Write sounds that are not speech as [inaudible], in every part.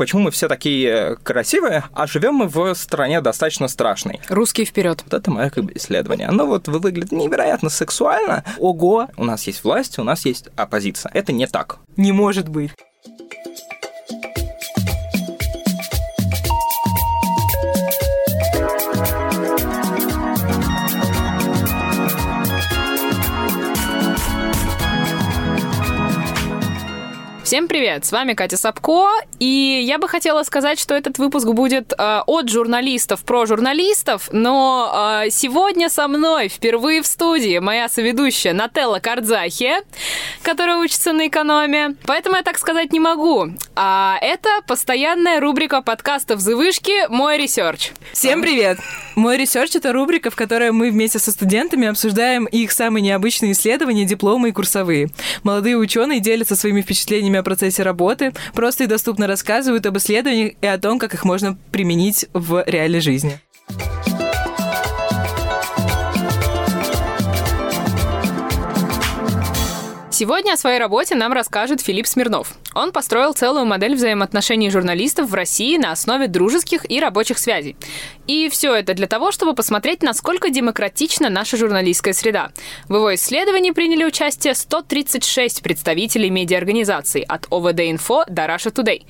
почему мы все такие красивые, а живем мы в стране достаточно страшной. Русские вперед. Вот это мое как бы исследование. Оно вот выглядит невероятно сексуально. Ого, у нас есть власть, у нас есть оппозиция. Это не так. Не может быть. Всем привет! С вами Катя Сапко, и я бы хотела сказать, что этот выпуск будет э, от журналистов про журналистов, но э, сегодня со мной впервые в студии моя соведущая Нателла Кардзахи, которая учится на экономе, поэтому я так сказать не могу. А это постоянная рубрика подкастов «За вышки» «Мой research». Всем привет! Мой research — это рубрика, в которой мы вместе со студентами обсуждаем их самые необычные исследования, дипломы и курсовые. Молодые ученые делятся своими впечатлениями о процессе работы, просто и доступно рассказывают об исследованиях и о том, как их можно применить в реальной жизни. Сегодня о своей работе нам расскажет Филипп Смирнов. Он построил целую модель взаимоотношений журналистов в России на основе дружеских и рабочих связей. И все это для того, чтобы посмотреть, насколько демократична наша журналистская среда. В его исследовании приняли участие 136 представителей медиаорганизаций от ОВД-Инфо до Russia Today.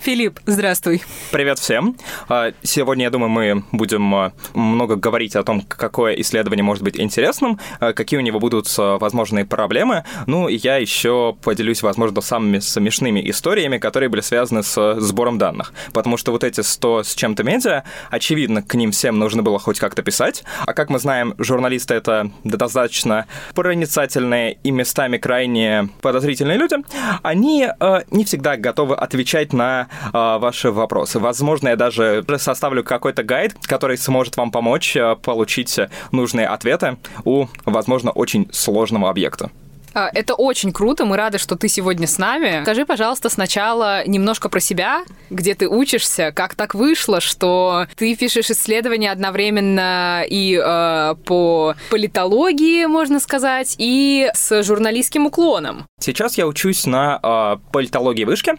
Филипп, здравствуй. Привет всем. А, сегодня, я думаю, мы будем а, много говорить о том, какое исследование может быть интересным, а, какие у него будут возможные проблемы. Ну, и я еще поделюсь, возможно, самыми смешными историями, которые были связаны с сбором данных. Потому что вот эти 100 с чем-то медиа, очевидно, к ним всем нужно было хоть как-то писать. А как мы знаем, журналисты — это достаточно проницательные и местами крайне подозрительные люди. Они не всегда готовы отвечать на э, ваши вопросы. Возможно, я даже составлю какой-то гайд, который сможет вам помочь э, получить нужные ответы у, возможно, очень сложного объекта. А, это очень круто, мы рады, что ты сегодня с нами. Скажи, пожалуйста, сначала немножко про себя, где ты учишься, как так вышло, что ты пишешь исследования одновременно и э, по политологии, можно сказать, и с журналистским уклоном. Сейчас я учусь на э, политологии вышки,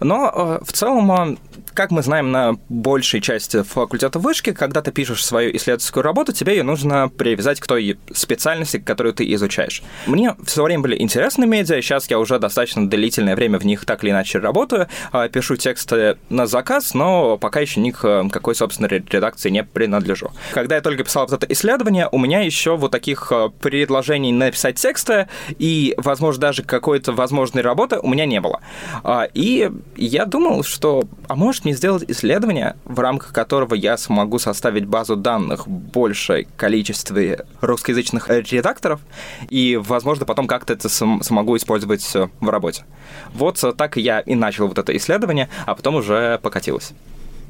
но э, в целом как мы знаем на большей части факультета вышки, когда ты пишешь свою исследовательскую работу, тебе ее нужно привязать к той специальности, которую ты изучаешь. Мне все время были интересны медиа, сейчас я уже достаточно длительное время в них так или иначе работаю, а, пишу тексты на заказ, но пока еще ни к какой, собственно, редакции не принадлежу. Когда я только писал вот это исследование, у меня еще вот таких а, предложений написать тексты и, возможно, даже какой-то возможной работы у меня не было. А, и я думал, что, а может, мне сделать исследование, в рамках которого я смогу составить базу данных большей количестве русскоязычных редакторов, и, возможно, потом как-то это смогу использовать в работе. Вот так я и начал вот это исследование, а потом уже покатилось.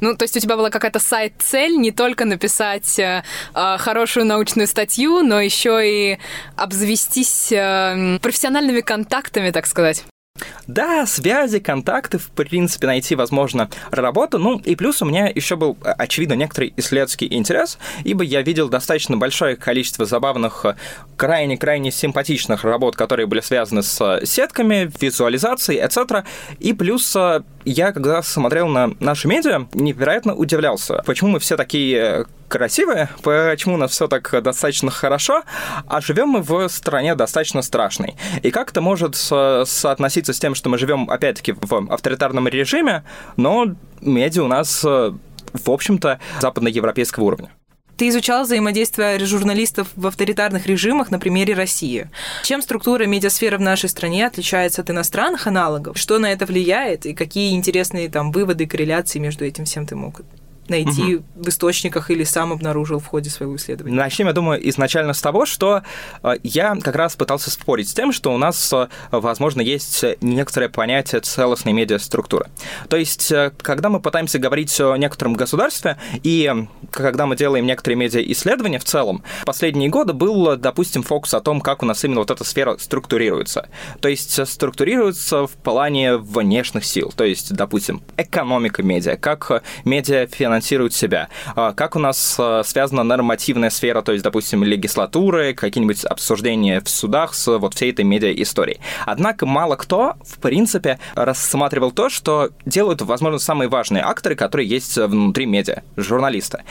Ну, то есть у тебя была какая-то сайт-цель не только написать э, э, хорошую научную статью, но еще и обзавестись э, профессиональными контактами, так сказать. Да, связи, контакты, в принципе, найти возможно работу. Ну, и плюс у меня еще был, э, очевидно, некоторый исследовательский интерес, ибо я видел достаточно большое количество забавных, э, крайне-крайне симпатичных работ, которые были связаны с э, сетками, визуализацией, etc. И плюс я, когда смотрел на наши медиа, невероятно удивлялся, почему мы все такие красивые, почему у нас все так достаточно хорошо, а живем мы в стране достаточно страшной. И как это может со соотноситься с тем, что мы живем, опять-таки, в авторитарном режиме, но медиа у нас, в общем-то, западноевропейского уровня. Ты изучал взаимодействие журналистов в авторитарных режимах на примере России. Чем структура медиасферы в нашей стране отличается от иностранных аналогов? Что на это влияет? И какие интересные там выводы корреляции между этим всем ты мог найти угу. в источниках или сам обнаружил в ходе своего исследования? Начнем, я думаю, изначально с того, что э, я как раз пытался спорить с тем, что у нас, э, возможно, есть некоторое понятие целостной медиаструктуры. То есть, э, когда мы пытаемся говорить о некотором государстве, и когда мы делаем некоторые медиа-исследования в целом, последние годы был, допустим, фокус о том, как у нас именно вот эта сфера структурируется. То есть, структурируется в плане внешних сил, то есть, допустим, экономика медиа, как медиа финансирование анонсируют себя, а, как у нас а, связана нормативная сфера, то есть, допустим, легислатуры, какие-нибудь обсуждения в судах с вот всей этой медиа-историей. Однако мало кто, в принципе, рассматривал то, что делают, возможно, самые важные акторы, которые есть внутри медиа, журналисты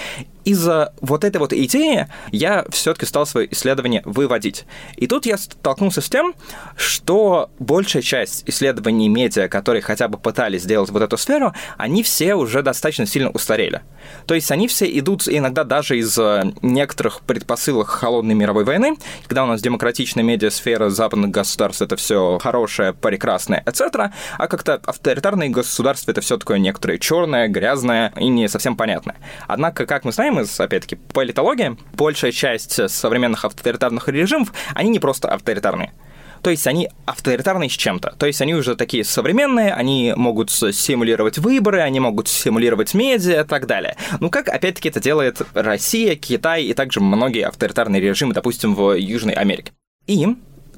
из-за вот этой вот идеи я все-таки стал свое исследование выводить. И тут я столкнулся с тем, что большая часть исследований медиа, которые хотя бы пытались сделать вот эту сферу, они все уже достаточно сильно устарели. То есть они все идут иногда даже из некоторых предпосылок холодной мировой войны, когда у нас демократичная медиасфера западных государств это все хорошее, прекрасное, etc., а как-то авторитарные государства это все такое некоторое черное, грязное и не совсем понятное. Однако, как мы знаем, знаем из, опять-таки, политологии, большая часть современных авторитарных режимов, они не просто авторитарные. То есть они авторитарные с чем-то. То есть они уже такие современные, они могут симулировать выборы, они могут симулировать медиа и так далее. Ну, как, опять-таки, это делает Россия, Китай и также многие авторитарные режимы, допустим, в Южной Америке. И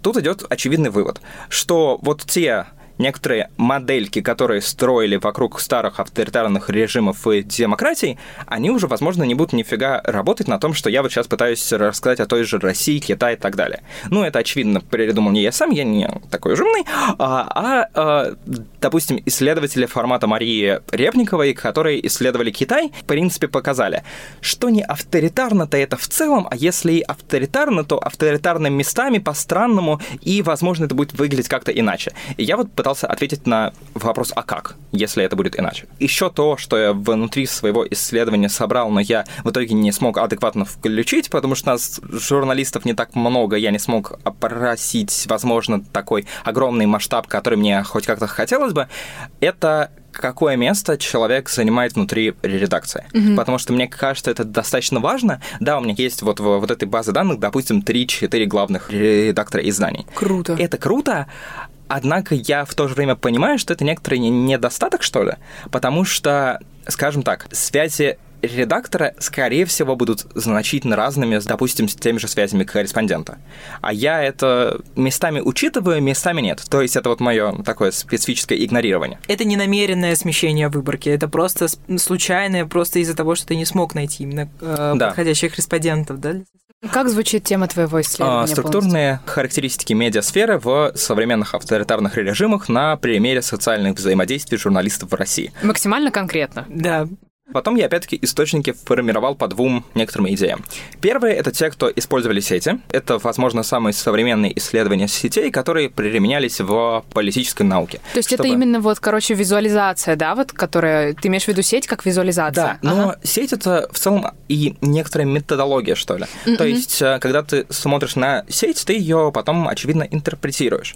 тут идет очевидный вывод, что вот те некоторые модельки, которые строили вокруг старых авторитарных режимов и демократий, они уже, возможно, не будут нифига работать на том, что я вот сейчас пытаюсь рассказать о той же России, Китае и так далее. Ну, это, очевидно, придумал не я сам, я не такой уж умный, а, а, а допустим, исследователи формата Марии Репниковой, которые исследовали Китай, в принципе, показали, что не авторитарно-то это в целом, а если и авторитарно, то авторитарными местами по-странному, и, возможно, это будет выглядеть как-то иначе. И я вот пытался ответить на вопрос «а как?», если это будет иначе. Еще то, что я внутри своего исследования собрал, но я в итоге не смог адекватно включить, потому что нас журналистов не так много, я не смог опросить, возможно, такой огромный масштаб, который мне хоть как-то хотелось бы, это какое место человек занимает внутри редакции. Mm-hmm. Потому что мне кажется, это достаточно важно. Да, у меня есть вот в вот этой базе данных, допустим, 3-4 главных редактора изданий. Круто. Это круто, Однако я в то же время понимаю, что это некоторый недостаток, что ли, потому что, скажем так, связи редактора, скорее всего, будут значительно разными, допустим, с теми же связями корреспондента. А я это местами учитываю, местами нет. То есть это вот мое такое специфическое игнорирование. Это не намеренное смещение выборки, это просто случайное, просто из-за того, что ты не смог найти именно э, да. подходящих корреспондентов, да? Как звучит тема твоего исследования? А, структурные полностью? характеристики медиасферы в современных авторитарных режимах на примере социальных взаимодействий журналистов в России. Максимально конкретно. Да. Потом я, опять-таки, источники формировал по двум некоторым идеям. Первые — это те, кто использовали сети. Это, возможно, самые современные исследования сетей, которые применялись в политической науке. То есть чтобы... это именно вот, короче, визуализация, да, вот, которая... Ты имеешь в виду сеть как визуализация? Да, но сеть — это в целом и некоторая методология, что ли. Mm-hmm. То есть, э, когда ты смотришь на сеть, ты ее потом, очевидно, интерпретируешь.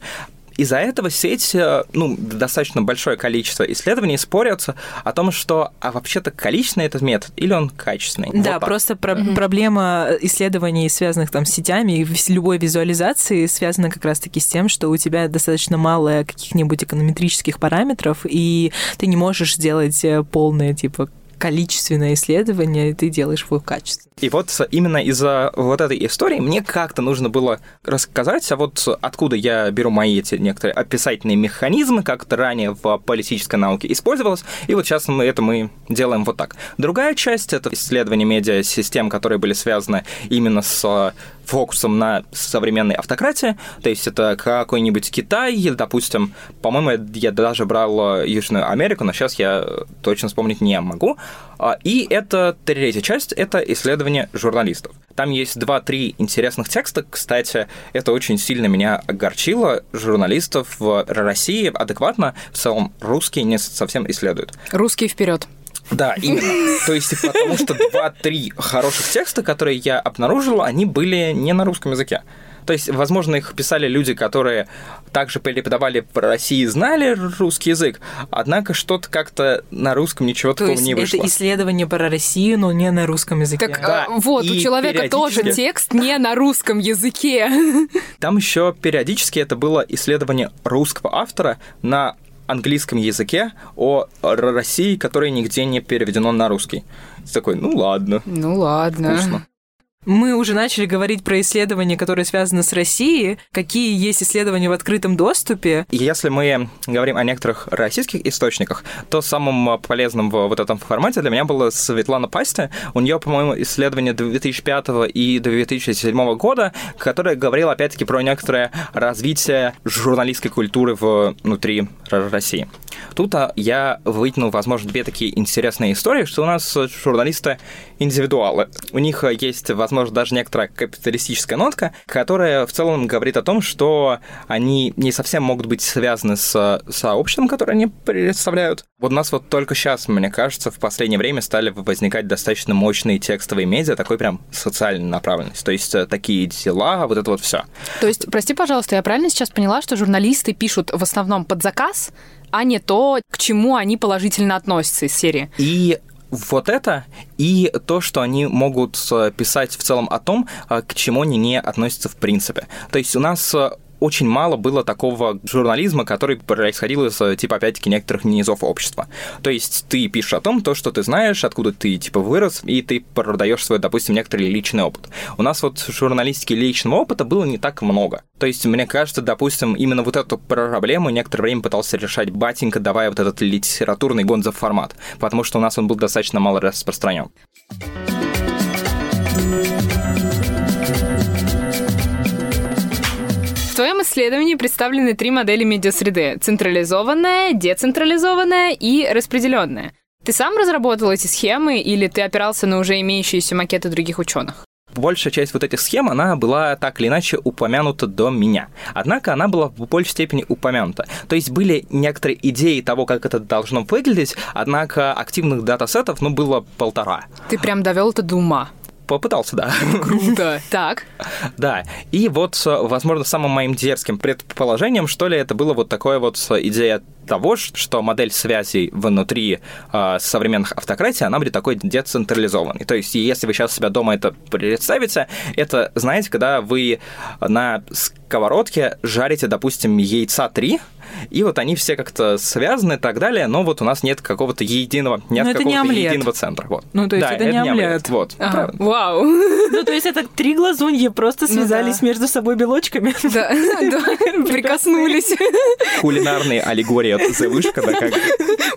Из-за этого сеть, э, ну, достаточно большое количество исследований спорятся о том, что, а вообще-то количественный этот метод или он качественный? Да, вот просто про- mm-hmm. проблема исследований, связанных там с сетями и любой визуализации связана как раз-таки с тем, что у тебя достаточно мало каких-нибудь эконометрических параметров, и ты не можешь сделать э, полное, типа, количественное исследование, и ты делаешь его качественно. И вот именно из-за вот этой истории мне как-то нужно было рассказать, а вот откуда я беру мои эти некоторые описательные механизмы, как это ранее в политической науке использовалось, и вот сейчас мы это мы делаем вот так. Другая часть — это исследование медиасистем, которые были связаны именно с фокусом на современной автократии, то есть это какой-нибудь Китай, или, допустим, по-моему, я даже брал Южную Америку, но сейчас я точно вспомнить не могу. А, и это третья часть, это исследование журналистов. Там есть два-три интересных текста. Кстати, это очень сильно меня огорчило. Журналистов в России адекватно в целом русские не совсем исследуют. Русские вперед. Да, именно. То есть, потому что два-три хороших текста, которые я обнаружил, они были не на русском языке. То есть, возможно, их писали люди, которые также преподавали в России, знали русский язык, однако что-то как-то на русском ничего То такого не вышло. это исследование про Россию, но не на русском языке. Так да. а, вот, и у человека периодически... тоже текст не на русском языке. [laughs] Там еще периодически это было исследование русского автора на английском языке о России, которое нигде не переведено на русский. Ты такой, ну ладно. Ну ладно. Вкусно. Мы уже начали говорить про исследования, которые связаны с Россией. Какие есть исследования в открытом доступе? Если мы говорим о некоторых российских источниках, то самым полезным в вот этом формате для меня была Светлана Пасти. У нее, по-моему, исследование 2005 и 2007 года, которое говорило, опять-таки, про некоторое развитие журналистской культуры внутри России. Тут а, я вытянул, возможно, две такие интересные истории, что у нас журналисты индивидуалы. У них есть, возможно, даже некоторая капиталистическая нотка, которая в целом говорит о том, что они не совсем могут быть связаны с сообществом, которое они представляют. Вот у нас вот только сейчас, мне кажется, в последнее время стали возникать достаточно мощные текстовые медиа, такой прям социальной направленности. То есть э, такие дела, вот это вот все. То есть, прости, пожалуйста, я правильно сейчас поняла, что журналисты пишут в основном под заказ, а не то, к чему они положительно относятся из серии. И вот это и то, что они могут э, писать в целом о том, э, к чему они не относятся в принципе. То есть у нас э, очень мало было такого журнализма, который происходил из, типа, опять-таки, некоторых низов общества. То есть ты пишешь о том, то, что ты знаешь, откуда ты, типа, вырос, и ты продаешь свой, допустим, некоторый личный опыт. У нас вот журналистики личного опыта было не так много. То есть, мне кажется, допустим, именно вот эту проблему некоторое время пытался решать батенька, давая вот этот литературный гонзов формат, потому что у нас он был достаточно мало распространен. Твоем исследовании представлены три модели медиасреды – централизованная, децентрализованная и распределенная. Ты сам разработал эти схемы или ты опирался на уже имеющиеся макеты других ученых? большая часть вот этих схем, она была так или иначе упомянута до меня. Однако она была в большей степени упомянута. То есть были некоторые идеи того, как это должно выглядеть, однако активных датасетов, ну, было полтора. Ты прям довел это до ума попытался, да. Круто. Так. Да. И вот, возможно, самым моим дерзким предположением, что ли, это было вот такое вот идея того, что модель связей внутри э, современных автократий, она будет такой децентрализованной. То есть, если вы сейчас себя дома это представите, это, знаете, когда вы на сковородке жарите, допустим, яйца 3, и вот они все как-то связаны и так далее, но вот у нас нет какого-то единого, нет какого-то не единого центра. Вот. Ну, то есть да, это, это не омлет. омлет. Вот, ага. Вау. [laughs] Ну, то есть это три глазуньи просто ну связались между собой белочками. [laughs] Да, прикоснулись. Кулинарные аллегории от Вышка, да, как?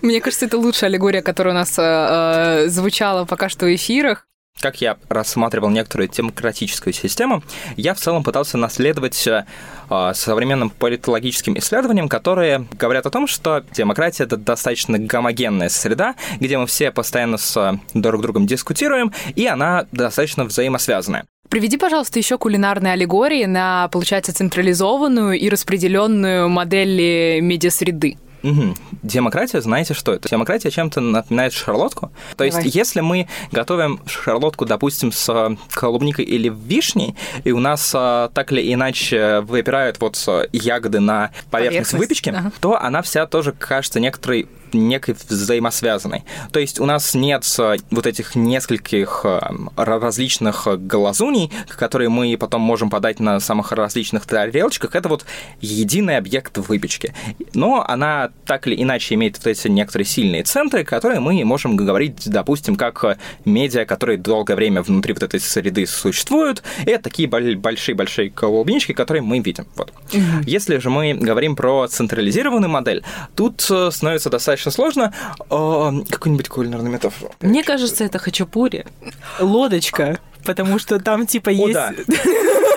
Мне кажется, это лучшая аллегория, которая у нас э, звучала пока что в эфирах как я рассматривал некоторую демократическую систему, я в целом пытался наследовать э, современным политологическим исследованиям, которые говорят о том, что демократия — это достаточно гомогенная среда, где мы все постоянно с друг другом дискутируем, и она достаточно взаимосвязанная. Приведи, пожалуйста, еще кулинарные аллегории на, получается, централизованную и распределенную модель медиасреды. Угу. Демократия, знаете, что это? Демократия чем-то напоминает шарлотку. То Давай. есть, если мы готовим шарлотку, допустим, с э, клубникой или вишней, и у нас а, так или иначе выпирают вот ягоды на поверхность, поверхность. выпечки, ага. то она вся тоже кажется некоторой некой взаимосвязанной. То есть у нас нет э, вот этих нескольких э, различных глазуней, которые мы потом можем подать на самых различных тарелочках. Это вот единый объект выпечки. Но она так или иначе имеет вот эти некоторые сильные центры, которые мы можем говорить, допустим, как медиа, которые долгое время внутри вот этой среды существуют. И это такие большие-большие клубнички, которые мы видим. Вот. Если же мы говорим про централизированную модель, тут э, становится достаточно достаточно сложно. А, какую-нибудь кулинарную метафору. Мне кажется, это хачапури. Лодочка. Потому что там типа есть... [laughs]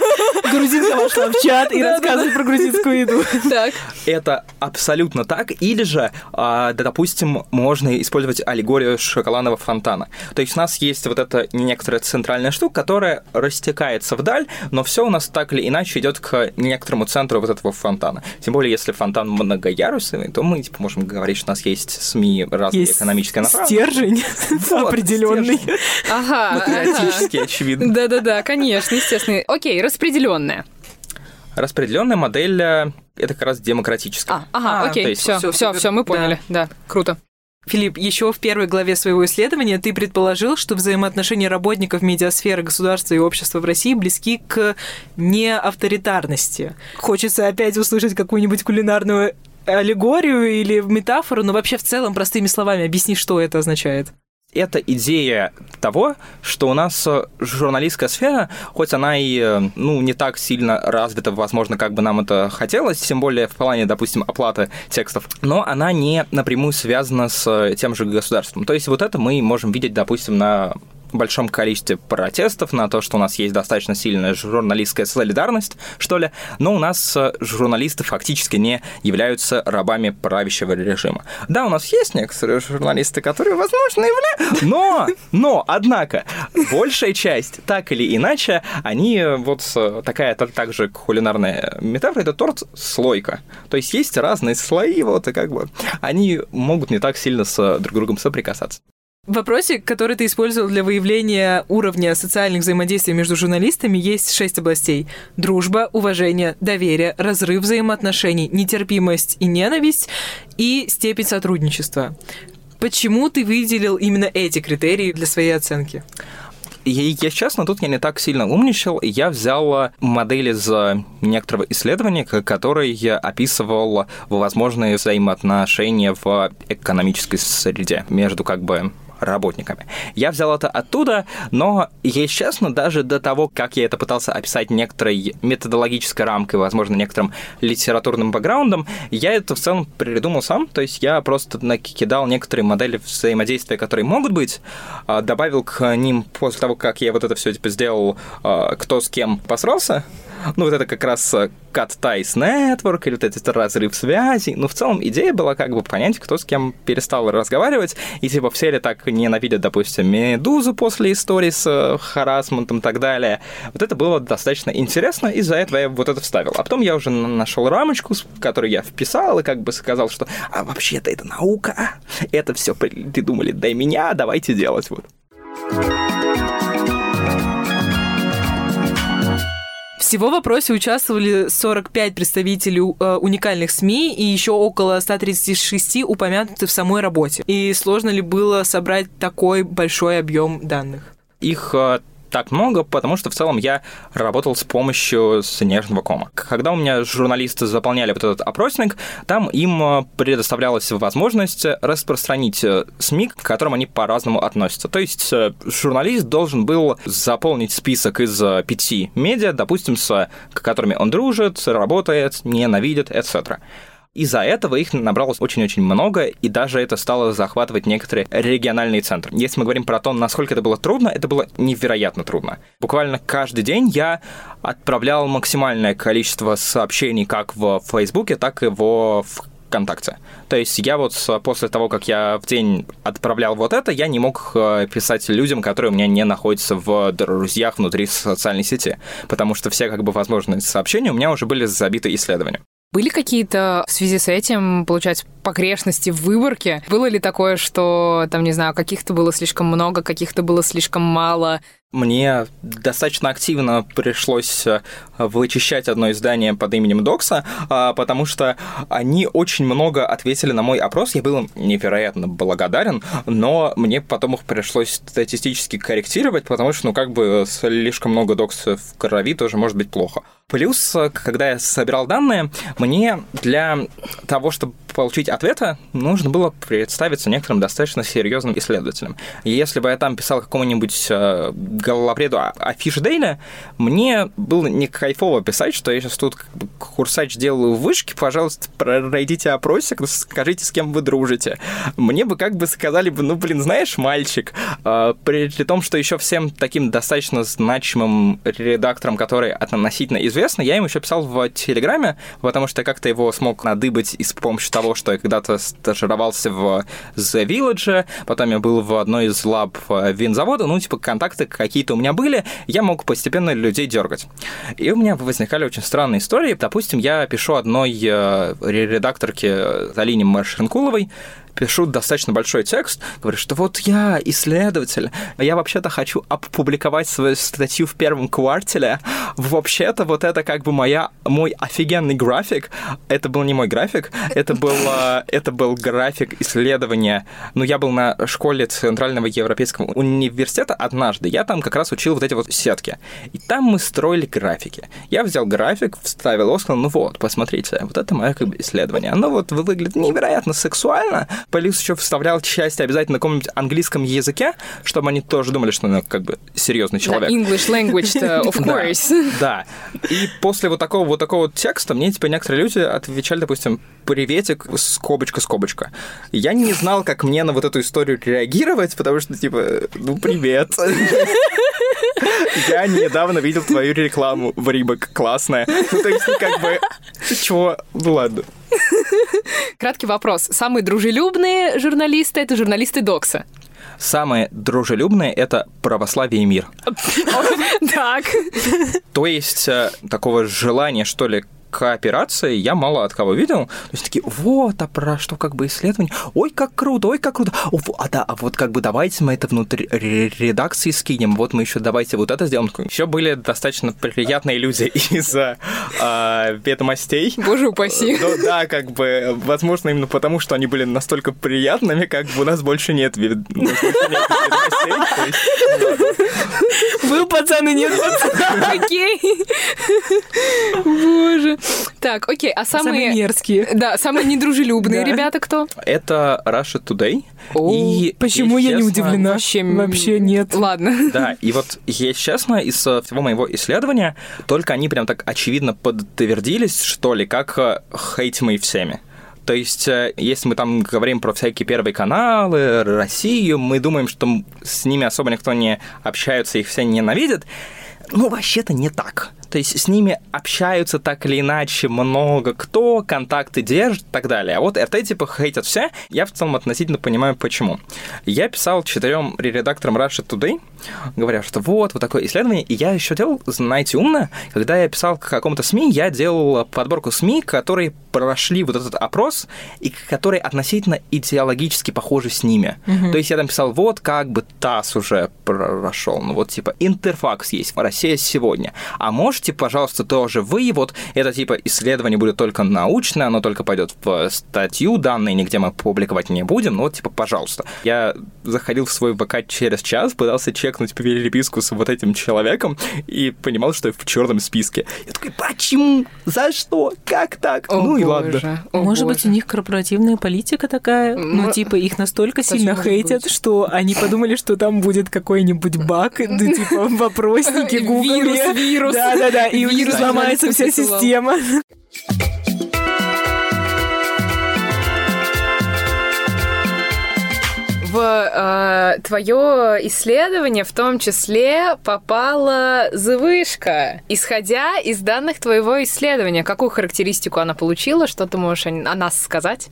Грузинка вошла в чат и рассказывает про грузинскую еду. Так. Это абсолютно так. Или же, а, допустим, можно использовать аллегорию шоколадного фонтана. То есть у нас есть вот эта некоторая центральная штука, которая растекается вдаль, но все у нас так или иначе идет к некоторому центру вот этого фонтана. Тем более, если фонтан многоярусный, то мы типа, можем говорить, что у нас есть СМИ разные есть экономические направления. Стержень [laughs] определенный. Ага. Математически очевидно. Да-да-да, конечно, естественно. Окей, распределенный распределенная? Распределенная модель э, это как раз демократическая. А, ага, а, окей, все, все, все, все, мы поняли, да. да, круто. Филипп, еще в первой главе своего исследования ты предположил, что взаимоотношения работников медиасферы, государства и общества в России близки к неавторитарности. Хочется опять услышать какую-нибудь кулинарную аллегорию или метафору, но вообще в целом простыми словами объясни, что это означает. Это идея того, что у нас э, журналистская сфера, хоть она и э, ну, не так сильно развита, возможно, как бы нам это хотелось, тем более в плане, допустим, оплаты текстов, но она не напрямую связана с э, тем же государством. То есть вот это мы можем видеть, допустим, на большом количестве протестов, на то, что у нас есть достаточно сильная журналистская солидарность, что ли, но у нас э, журналисты фактически не являются рабами правящего режима. Да, у нас есть некоторые журналисты, которые, возможно, являются, но, но, однако, большая часть, так или иначе, они э, вот такая также кулинарная метафора, это торт слойка. То есть есть разные слои, вот, и как бы они могут не так сильно с друг другом соприкасаться. Вопросе, который ты использовал для выявления уровня социальных взаимодействий между журналистами, есть шесть областей. Дружба, уважение, доверие, разрыв взаимоотношений, нетерпимость и ненависть и степень сотрудничества. Почему ты выделил именно эти критерии для своей оценки? Я честно, тут я не так сильно умничал. Я взял модель из некоторого исследования, который описывал возможные взаимоотношения в экономической среде между как бы работниками. Я взял это оттуда, но, если честно, даже до того, как я это пытался описать некоторой методологической рамкой, возможно, некоторым литературным бэкграундом, я это в целом придумал сам, то есть я просто накидал некоторые модели взаимодействия, которые могут быть, а, добавил к ним после того, как я вот это все типа сделал, а, кто с кем посрался, ну, вот это как раз э, Cut Ties Network, или вот этот разрыв связи. Ну, в целом, идея была как бы понять, кто с кем перестал разговаривать, и типа все ли так ненавидят, допустим, Медузу после истории с э, харасментом и так далее. Вот это было достаточно интересно, и за этого я вот это вставил. А потом я уже нашел рамочку, которую я вписал, и как бы сказал, что а вообще-то это наука, это все придумали до меня, давайте делать вот. Всего в вопросе участвовали 45 представителей э, уникальных СМИ и еще около 136 упомянуты в самой работе. И сложно ли было собрать такой большой объем данных? Их э, так много, потому что в целом я работал с помощью снежного кома. Когда у меня журналисты заполняли вот этот опросник, там им э, предоставлялась возможность распространить э, СМИ, к которым они по-разному относятся. То есть э, журналист должен был заполнить список из пяти медиа, допустим, с которыми он дружит, работает, ненавидит, etc. Из-за этого их набралось очень-очень много, и даже это стало захватывать некоторые региональные центры. Если мы говорим про то, насколько это было трудно, это было невероятно трудно. Буквально каждый день я отправлял максимальное количество сообщений как в Фейсбуке, так и в ВКонтакте. То есть я вот после того, как я в день отправлял вот это, я не мог э, писать людям, которые у меня не находятся в друзьях внутри социальной сети, потому что все как бы возможные сообщения у меня уже были забиты исследованием. Были какие-то в связи с этим, получается, погрешности в выборке? Было ли такое, что, там, не знаю, каких-то было слишком много, каких-то было слишком мало? Мне достаточно активно пришлось э, вычищать одно издание под именем Докса, а, потому что они очень много ответили на мой опрос. Я был им невероятно благодарен, но мне потом их пришлось статистически корректировать, потому что, ну, как бы слишком много докс в крови тоже может быть плохо. Плюс, э, когда я собирал данные, мне для того, чтобы получить ответа, нужно было представиться некоторым достаточно серьезным исследователем. Если бы я там писал какому-нибудь э, головопреду афиш Дейля, мне было не кайфово писать, что я сейчас тут курсач делаю в вышке, пожалуйста, пройдите опросик, скажите, с кем вы дружите. Мне бы как бы сказали бы, ну, блин, знаешь, мальчик, э, при, при том, что еще всем таким достаточно значимым редактором, который относительно известный, я ему еще писал в Телеграме, потому что как-то его смог надыбать и с помощью того, что я когда-то стажировался в The Village, потом я был в одной из лаб винзавода, ну, типа, контакты какие-то у меня были, я мог постепенно людей дергать. И у меня возникали очень странные истории. Допустим, я пишу одной э, редакторке Залине Маршинкуловой, пишу достаточно большой текст, говорю, что вот я исследователь, я вообще-то хочу опубликовать свою статью в первом квартале. Вообще-то вот это как бы моя, мой офигенный график. Это был не мой график, это был, это был график исследования. Ну, я был на школе Центрального Европейского университета однажды. Я там как раз учил вот эти вот сетки. И там мы строили графики. Я взял график, вставил сказал, ну вот, посмотрите, вот это мое как бы исследование. Оно вот выглядит невероятно сексуально, Плюс еще вставлял часть обязательно на каком-нибудь английском языке, чтобы они тоже думали, что он как бы серьезный человек. [laughs] Да, English language, of course. Да. И после вот такого вот такого текста мне типа некоторые люди отвечали, допустим, приветик, скобочка, скобочка. Я не знал, как мне на вот эту историю реагировать, потому что, типа, ну, привет. [laughs] Я недавно видел твою рекламу в Рибок. Классная. Ну, то есть, как бы, чего? Ну, ладно. Краткий вопрос. Самые дружелюбные журналисты — это журналисты Докса. Самые дружелюбные — это православие и мир. [laughs] Так. То есть э, такого желания, что ли, кооперации я мало от кого видел. То есть такие, вот, а про что как бы исследование? Ой, как круто, ой, как круто. О, а да, а вот как бы давайте мы это внутри редакции скинем, вот мы еще давайте вот это сделаем. Еще были достаточно приятные люди [laughs] из-за э, ведомостей. Боже упаси. Ну, да, как бы, возможно, именно потому, что они были настолько приятными, как бы у нас больше нет ведомостей. Был пацан и нет пацана. Окей. Боже. Так, окей, а самые... Самые мерзкие. Да, самые [laughs] недружелюбные ребята кто? Это Russia Today. И, Почему я не удивлена? Вообще, Вообще нет. Ладно. [laughs] Да, и вот, если честно, из э, всего моего исследования, только они прям так очевидно подтвердились, что ли, как э, хейтимые всеми. То есть, э, если мы там говорим про всякие первые каналы, Россию, мы думаем, что с ними особо никто не общается, их все ненавидят. Ну, вообще-то не так. То есть с ними общаются так или иначе много кто, контакты держит и так далее. А вот РТ типа хейтят все. Я в целом относительно понимаю, почему. Я писал четырем редакторам Russia Today, говоря, что вот, вот такое исследование. И я еще делал, знаете, умно, когда я писал к какому-то СМИ, я делал подборку СМИ, которые прошли вот этот опрос, и которые относительно идеологически похожи с ними. То есть я там писал, вот как бы ТАСС уже прошел, ну вот типа Интерфакс есть, Россия сегодня. А можете, пожалуйста, тоже вы, вот это типа исследование будет только научное, оно только пойдет в статью, данные нигде мы публиковать не будем, ну вот типа, пожалуйста. Я заходил в свой ВК через час, пытался чекнуть переписку с вот этим человеком и понимал, что я в черном списке. Я такой, почему? За что? Как так? О, ну и боже. ладно. О, Может быть, боже. у них корпоративная политика такая? Ну, Ну, типа, их настолько сильно хейтят, быть. что они подумали, что там будет какой-нибудь баг, ну, типа, вопросники Вирус, гугле. вирус. Да-да-да, и у них Вирус сломается вся система. В э, твое исследование в том числе попала завышка. Исходя из данных твоего исследования, какую характеристику она получила, что ты можешь о, о нас сказать?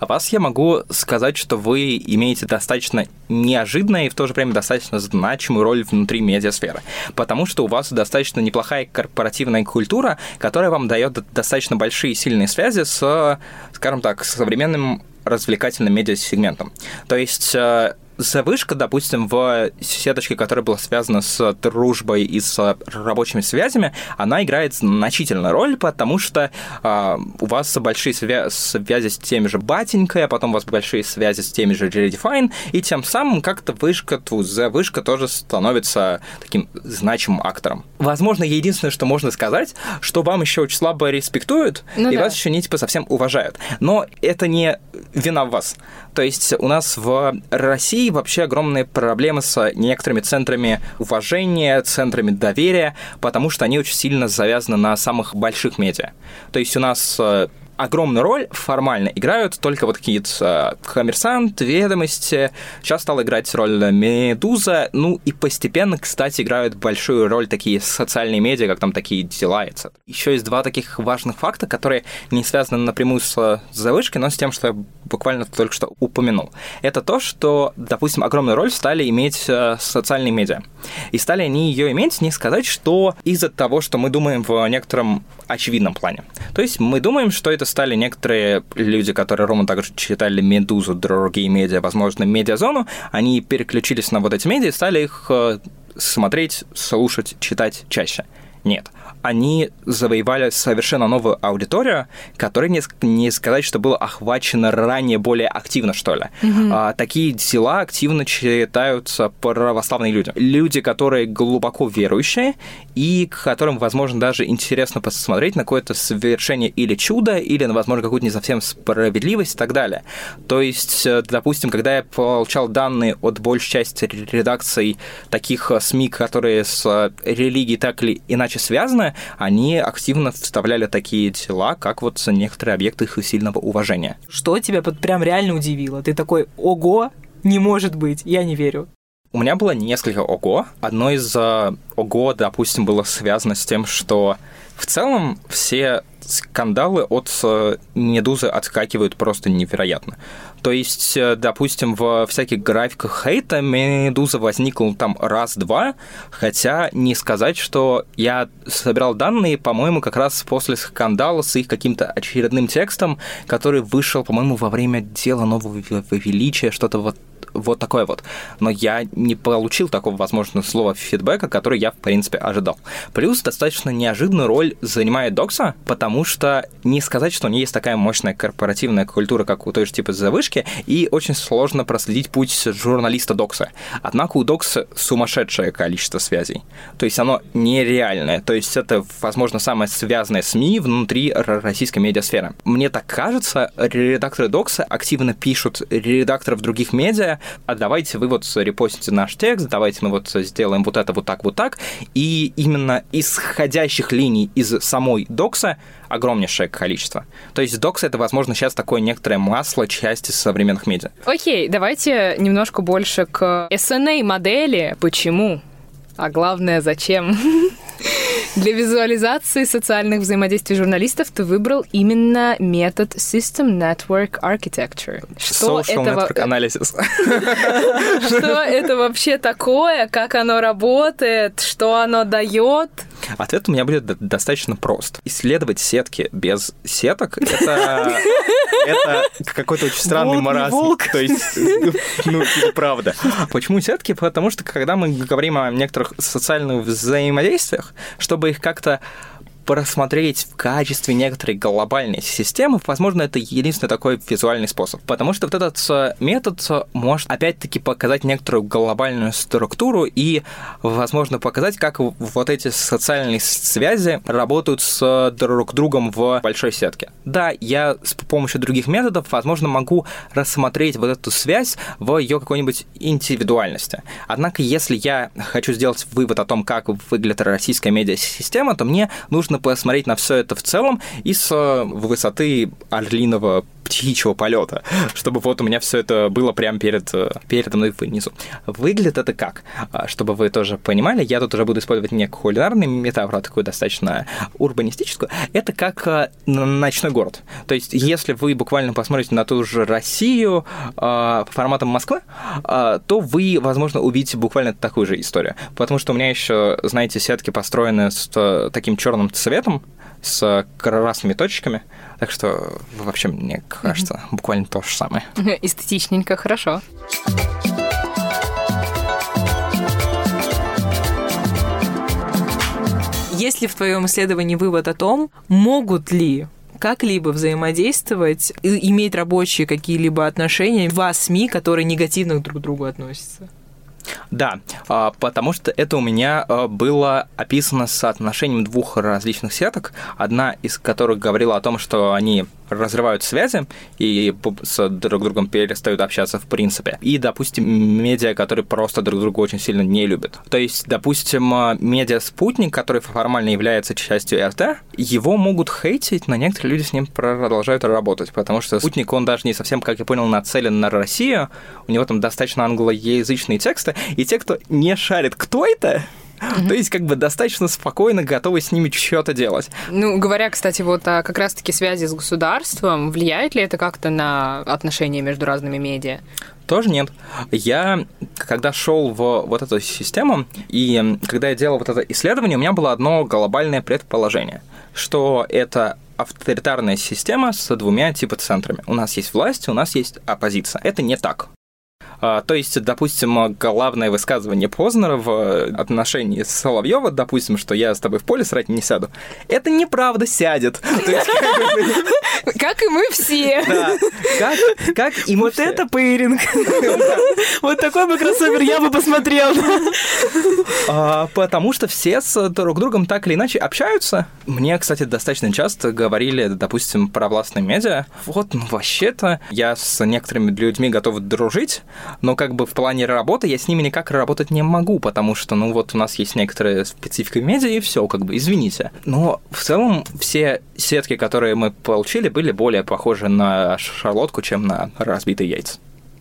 О вас я могу сказать, что вы имеете достаточно неожиданную и в то же время достаточно значимую роль внутри медиасферы, потому что у вас достаточно неплохая корпоративная культура, которая вам дает достаточно большие сильные связи с, скажем так, современным развлекательным медиасегментом. То есть э, завышка, допустим, в сеточке, которая была связана с дружбой и с рабочими связями, она играет значительную роль, потому что э, у вас большие свя- связи с теми же батенькой, а потом у вас большие связи с теми же Redefine, и тем самым как-то вышка, завышка тоже становится таким значимым актором. Возможно, единственное, что можно сказать, что вам еще очень слабо респектуют, Ну и да. вас еще не типа совсем уважают. Но это не вина в вас. То есть у нас в России вообще огромные проблемы с некоторыми центрами уважения, центрами доверия, потому что они очень сильно завязаны на самых больших медиа. То есть у нас э, огромную роль формально играют только вот какие-то э, коммерсант, ведомости. Сейчас стала играть роль Медуза. Ну и постепенно, кстати, играют большую роль такие социальные медиа, как там такие дела. Еще есть два таких важных факта, которые не связаны напрямую с э, завышкой, но с тем, что буквально только что упомянул. Это то, что, допустим, огромную роль стали иметь э, социальные медиа. И стали они ее иметь, не сказать, что из-за того, что мы думаем в некотором очевидном плане. То есть мы думаем, что это стали некоторые люди, которые ровно так же читали «Медузу», другие медиа, возможно, «Медиазону», они переключились на вот эти медиа и стали их э, смотреть, слушать, читать чаще. Нет. Они завоевали совершенно новую аудиторию, которая не, не сказать, что была охвачена ранее более активно, что ли. Mm-hmm. А, такие дела активно читаются православные люди. Люди, которые глубоко верующие и к которым, возможно, даже интересно посмотреть на какое-то совершение или чудо, или, возможно, какую-то не совсем справедливость и так далее. То есть, э, допустим, когда я получал данные от большей части редакций таких э, СМИ, которые с э, религией так или иначе связаны, они активно вставляли такие дела, как вот некоторые объекты их сильного уважения. Что тебя прям реально удивило? Ты такой, ого, не может быть, я не верю. У меня было несколько ого. Одно из uh, ого, допустим, было связано с тем, что в целом все скандалы от Медузы отскакивают просто невероятно. То есть, э, допустим, в всяких графиках хейта Медуза возникла там раз-два, хотя не сказать, что я собирал данные, по-моему, как раз после скандала с их каким-то очередным текстом, который вышел, по-моему, во время дела нового величия, что-то вот вот такое вот. Но я не получил такого, возможно, слова фидбэка, который я, в принципе, ожидал. Плюс достаточно неожиданную роль занимает Докса, потому что не сказать, что у нее есть такая мощная корпоративная культура, как у той же типа завышки, и очень сложно проследить путь журналиста Докса. Однако у Докса сумасшедшее количество связей. То есть оно нереальное. То есть это, возможно, самое связанное СМИ внутри российской медиасферы. Мне так кажется, редакторы Докса активно пишут редакторов других медиа, а давайте вы вот репостите наш текст, давайте мы вот сделаем вот это вот так, вот так. И именно исходящих линий из самой докса огромнейшее количество. То есть докс это, возможно, сейчас такое некоторое масло части современных медиа. Окей, давайте немножко больше к SNA модели. Почему? А главное, зачем? [laughs] Для визуализации социальных взаимодействий журналистов ты выбрал именно метод System Network Architecture. Что Social это Network Analysis. [laughs] Что это вообще такое? Как оно работает? Что оно дает? Ответ у меня будет достаточно прост. Исследовать сетки без сеток — это, [laughs] это какой-то очень странный волк, маразм. Волк. То есть, ну, типа, правда. Почему сетки? Потому что, когда мы говорим о некоторых социальных взаимодействиях, чтобы их как-то просмотреть в качестве некоторой глобальной системы, возможно, это единственный такой визуальный способ. Потому что вот этот э, метод э, может опять-таки показать некоторую глобальную структуру и, возможно, показать, как вот эти социальные связи работают с друг другом в большой сетке. Да, я с помощью других методов, возможно, могу рассмотреть вот эту связь в ее какой-нибудь индивидуальности. Однако, если я хочу сделать вывод о том, как выглядит российская медиасистема, то мне нужно посмотреть на все это в целом и с э, высоты орлиного птичьего полета, чтобы вот у меня все это было прямо перед, э, передо мной внизу. Выглядит это как? А, чтобы вы тоже понимали, я тут уже буду использовать не кулинарный метафору, а такую достаточно урбанистическую. Это как э, ночной город. То есть, если вы буквально посмотрите на ту же Россию по форматам Москвы, то вы, возможно, увидите буквально такую же историю. Потому что у меня еще, знаете, сетки построены с таким черным цветом, с красными точками. Так что, вообще, мне кажется, mm-hmm. буквально то же самое. [laughs] Эстетичненько, хорошо. Есть ли в твоем исследовании вывод о том, могут ли как-либо взаимодействовать, иметь рабочие какие-либо отношения два СМИ, которые негативно друг к другу относятся? Да, а, потому что это у меня а, было описано с соотношением двух различных сеток, одна из которых говорила о том, что они разрывают связи и с друг другом перестают общаться в принципе. И, допустим, медиа, которые просто друг друга очень сильно не любят. То есть, допустим, а, медиа «Спутник», который формально является частью РТ, его могут хейтить, но некоторые люди с ним продолжают работать, потому что «Спутник», он даже не совсем, как я понял, нацелен на Россию, у него там достаточно англоязычные тексты, и те, кто не шарит, кто это. [laughs] То есть, как бы достаточно спокойно готовы с ними что-то делать. Ну, говоря, кстати, вот о как раз-таки связи с государством, влияет ли это как-то на отношения между разными медиа? Тоже нет. Я, когда шел в вот эту систему, и когда я делал вот это исследование, у меня было одно глобальное предположение, что это авторитарная система с двумя типа центрами. У нас есть власть, у нас есть оппозиция. Это не так. А, то есть, допустим, главное высказывание Познера в отношении Соловьева, допустим, что я с тобой в поле срать не сяду, это неправда сядет. [laughs] Как и мы все. Да. Как, и Вот это пейринг. [laughs] Вот такой бы кроссовер я бы посмотрел. А, потому что все с друг другом так или иначе общаются. Мне, кстати, достаточно часто говорили, допустим, про властные медиа. Вот, ну, вообще-то я с некоторыми людьми готов дружить, но как бы в плане работы я с ними никак работать не могу, потому что, ну, вот у нас есть некоторая специфика медиа, и все, как бы, извините. Но в целом все сетки, которые мы получили, были более похожи на шарлотку, чем на разбитые яйца.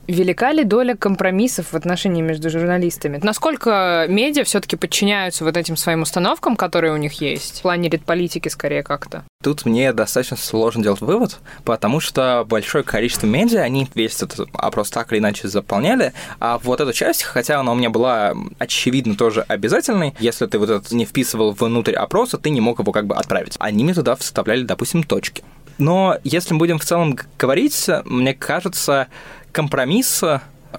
Велика ли доля компромиссов в отношении между журналистами? Насколько медиа все-таки подчиняются вот этим своим установкам, которые у них есть? В плане политики скорее как-то. Тут мне достаточно сложно делать вывод, потому что большое количество медиа, они весь этот опрос так или иначе заполняли, а вот эту часть, хотя она у меня была очевидно тоже обязательной, если ты вот это не вписывал внутрь опроса, ты не мог его как бы отправить. Они мне туда вставляли, допустим, точки. Но если мы будем в целом говорить, мне кажется, компромисс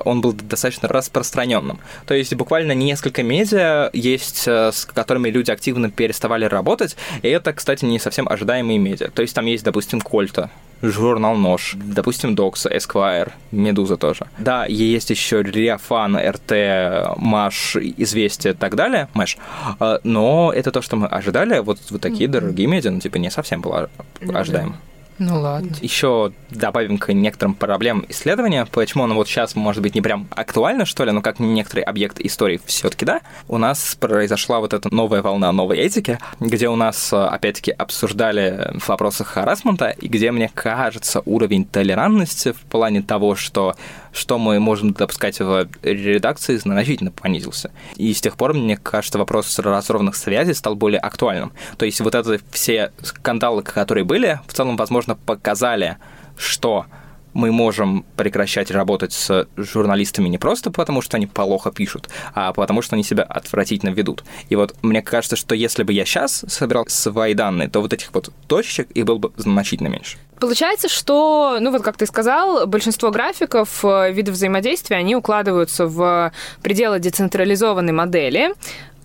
он был достаточно распространенным. То есть буквально несколько медиа есть, э, с которыми люди активно переставали работать, и это, кстати, не совсем ожидаемые медиа. То есть там есть, допустим, Кольта, журнал Нож, допустим, Докса, Esquire, Медуза тоже. Да, есть еще Реафан, РТ, Маш, Известия и так далее, Мэш. Э, Но это то, что мы ожидали, вот, вот такие дорогие медиа, ну, типа, не совсем было ожидаемо. Ну ладно. Еще добавим к некоторым проблемам исследования, почему оно вот сейчас может быть не прям актуально, что ли, но как некоторый объект истории все-таки да. У нас произошла вот эта новая волна новой этики, где у нас, э, опять-таки, обсуждали вопросы харасмента, и где, мне кажется, уровень толерантности в плане того, что что мы можем допускать в редакции, значительно понизился. И с тех пор, мне кажется, вопрос разровных связей стал более актуальным. То есть вот это все скандалы, которые были, в целом, возможно, показали, что мы можем прекращать работать с журналистами не просто потому, что они плохо пишут, а потому, что они себя отвратительно ведут. И вот мне кажется, что если бы я сейчас собирал свои данные, то вот этих вот точечек их было бы значительно меньше. Получается, что, ну вот как ты сказал, большинство графиков э, видов взаимодействия, они укладываются в пределы децентрализованной модели,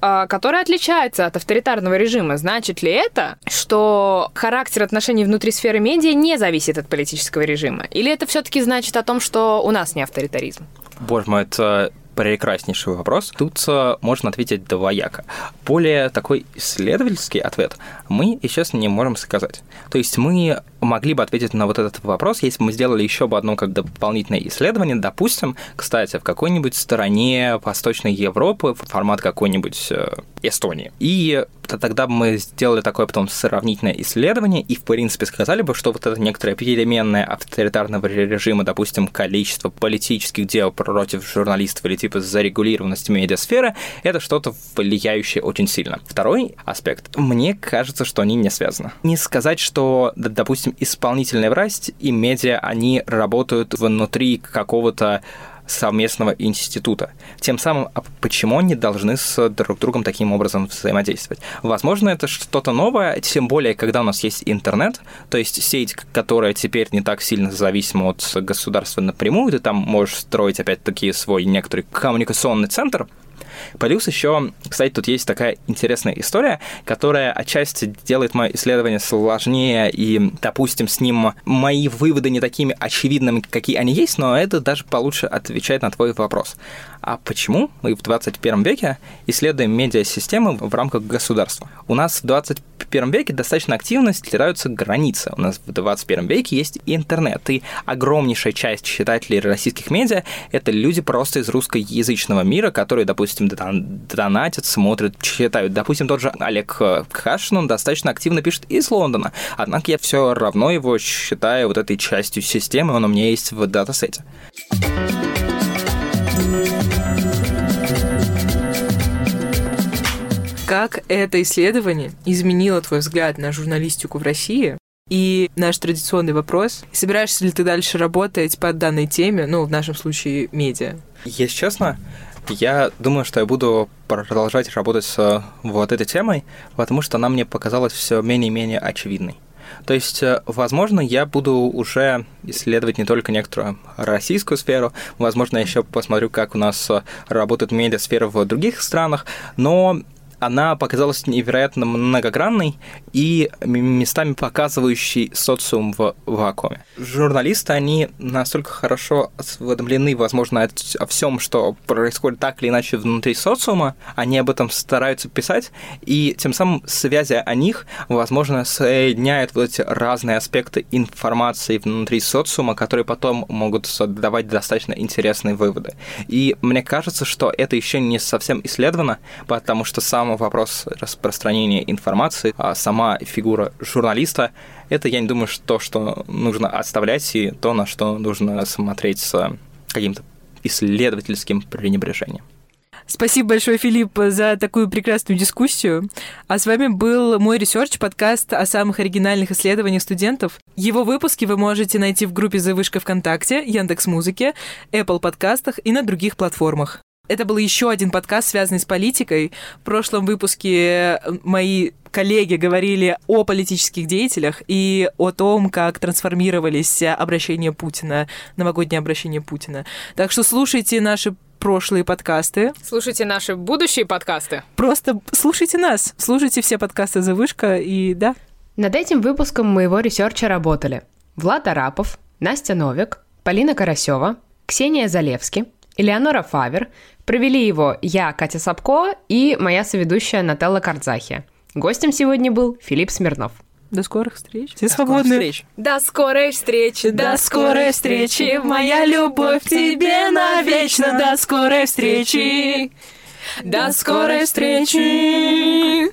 а, которая отличается от авторитарного режима. Значит ли это, что характер отношений внутри сферы медиа не зависит от политического режима? Или это все-таки значит о том, что у нас не авторитаризм? Боже мой, это прекраснейший вопрос. Тут э, можно ответить двояко. Более такой исследовательский ответ мы и сейчас не можем сказать. То есть мы могли бы ответить на вот этот вопрос, если бы мы сделали еще бы одно как дополнительное исследование, допустим, кстати, в какой-нибудь стороне Восточной Европы, формат какой-нибудь э, Эстонии. И тогда бы мы сделали такое потом сравнительное исследование и, в принципе, сказали бы, что вот это некоторое переменное авторитарного режима, допустим, количество политических дел против журналистов или типа зарегулированности медиасферы, это что-то влияющее очень сильно. Второй аспект. Мне кажется, что они не связаны. Не сказать, что, допустим, исполнительная власть и медиа, они работают внутри какого-то совместного института. Тем самым, а почему они должны с друг другом таким образом взаимодействовать? Возможно, это что-то новое, тем более, когда у нас есть интернет, то есть сеть, которая теперь не так сильно зависима от государства напрямую, ты там можешь строить опять-таки свой некоторый коммуникационный центр, Плюс еще, кстати, тут есть такая интересная история, которая отчасти делает мое исследование сложнее, и, допустим, с ним мои выводы не такими очевидными, какие они есть, но это даже получше отвечает на твой вопрос. А почему мы в 21 веке исследуем медиасистемы в рамках государства? У нас в 21 веке достаточно активно стираются границы. У нас в 21 веке есть интернет, и огромнейшая часть читателей российских медиа — это люди просто из русскоязычного мира, которые, допустим, дон- донатят, смотрят, читают. Допустим, тот же Олег Кашин, он достаточно активно пишет из Лондона, однако я все равно его считаю вот этой частью системы, он у меня есть в датасете. Как это исследование изменило твой взгляд на журналистику в России? И наш традиционный вопрос. Собираешься ли ты дальше работать по данной теме, ну, в нашем случае, медиа? Если честно, я думаю, что я буду продолжать работать с вот этой темой, потому что она мне показалась все менее и менее очевидной. То есть, э, возможно, я буду уже исследовать не только некоторую российскую сферу, возможно, я еще посмотрю, как у нас э, работает медиасфера в других странах, но она показалась невероятно многогранной и местами показывающей социум в вакууме. Журналисты, они настолько хорошо осведомлены, возможно, о всем, что происходит так или иначе внутри социума, они об этом стараются писать, и тем самым связи о них, возможно, соединяют вот эти разные аспекты информации внутри социума, которые потом могут давать достаточно интересные выводы. И мне кажется, что это еще не совсем исследовано, потому что сам вопрос распространения информации, а сама фигура журналиста, это, я не думаю, что то, что нужно оставлять, и то, на что нужно смотреть с каким-то исследовательским пренебрежением. Спасибо большое, Филипп, за такую прекрасную дискуссию. А с вами был мой research, подкаст о самых оригинальных исследованиях студентов. Его выпуски вы можете найти в группе «За вышка» ВКонтакте, Яндекс Музыке, Apple подкастах и на других платформах. Это был еще один подкаст, связанный с политикой. В прошлом выпуске мои коллеги говорили о политических деятелях и о том, как трансформировались обращения Путина, новогоднее обращение Путина. Так что слушайте наши прошлые подкасты. Слушайте наши будущие подкасты. Просто слушайте нас. Слушайте все подкасты за вышка и да. Над этим выпуском моего research а работали Влад Арапов, Настя Новик, Полина Карасева, Ксения Залевски, Элеонора Фавер, Провели его я, Катя Сапко, и моя соведущая Нателла Кардзахи. Гостем сегодня был Филипп Смирнов. До скорых встреч. Все свободны. Встреч. До скорой встречи. До скорой встречи. Моя любовь к тебе навечно. До скорой встречи. До скорой встречи.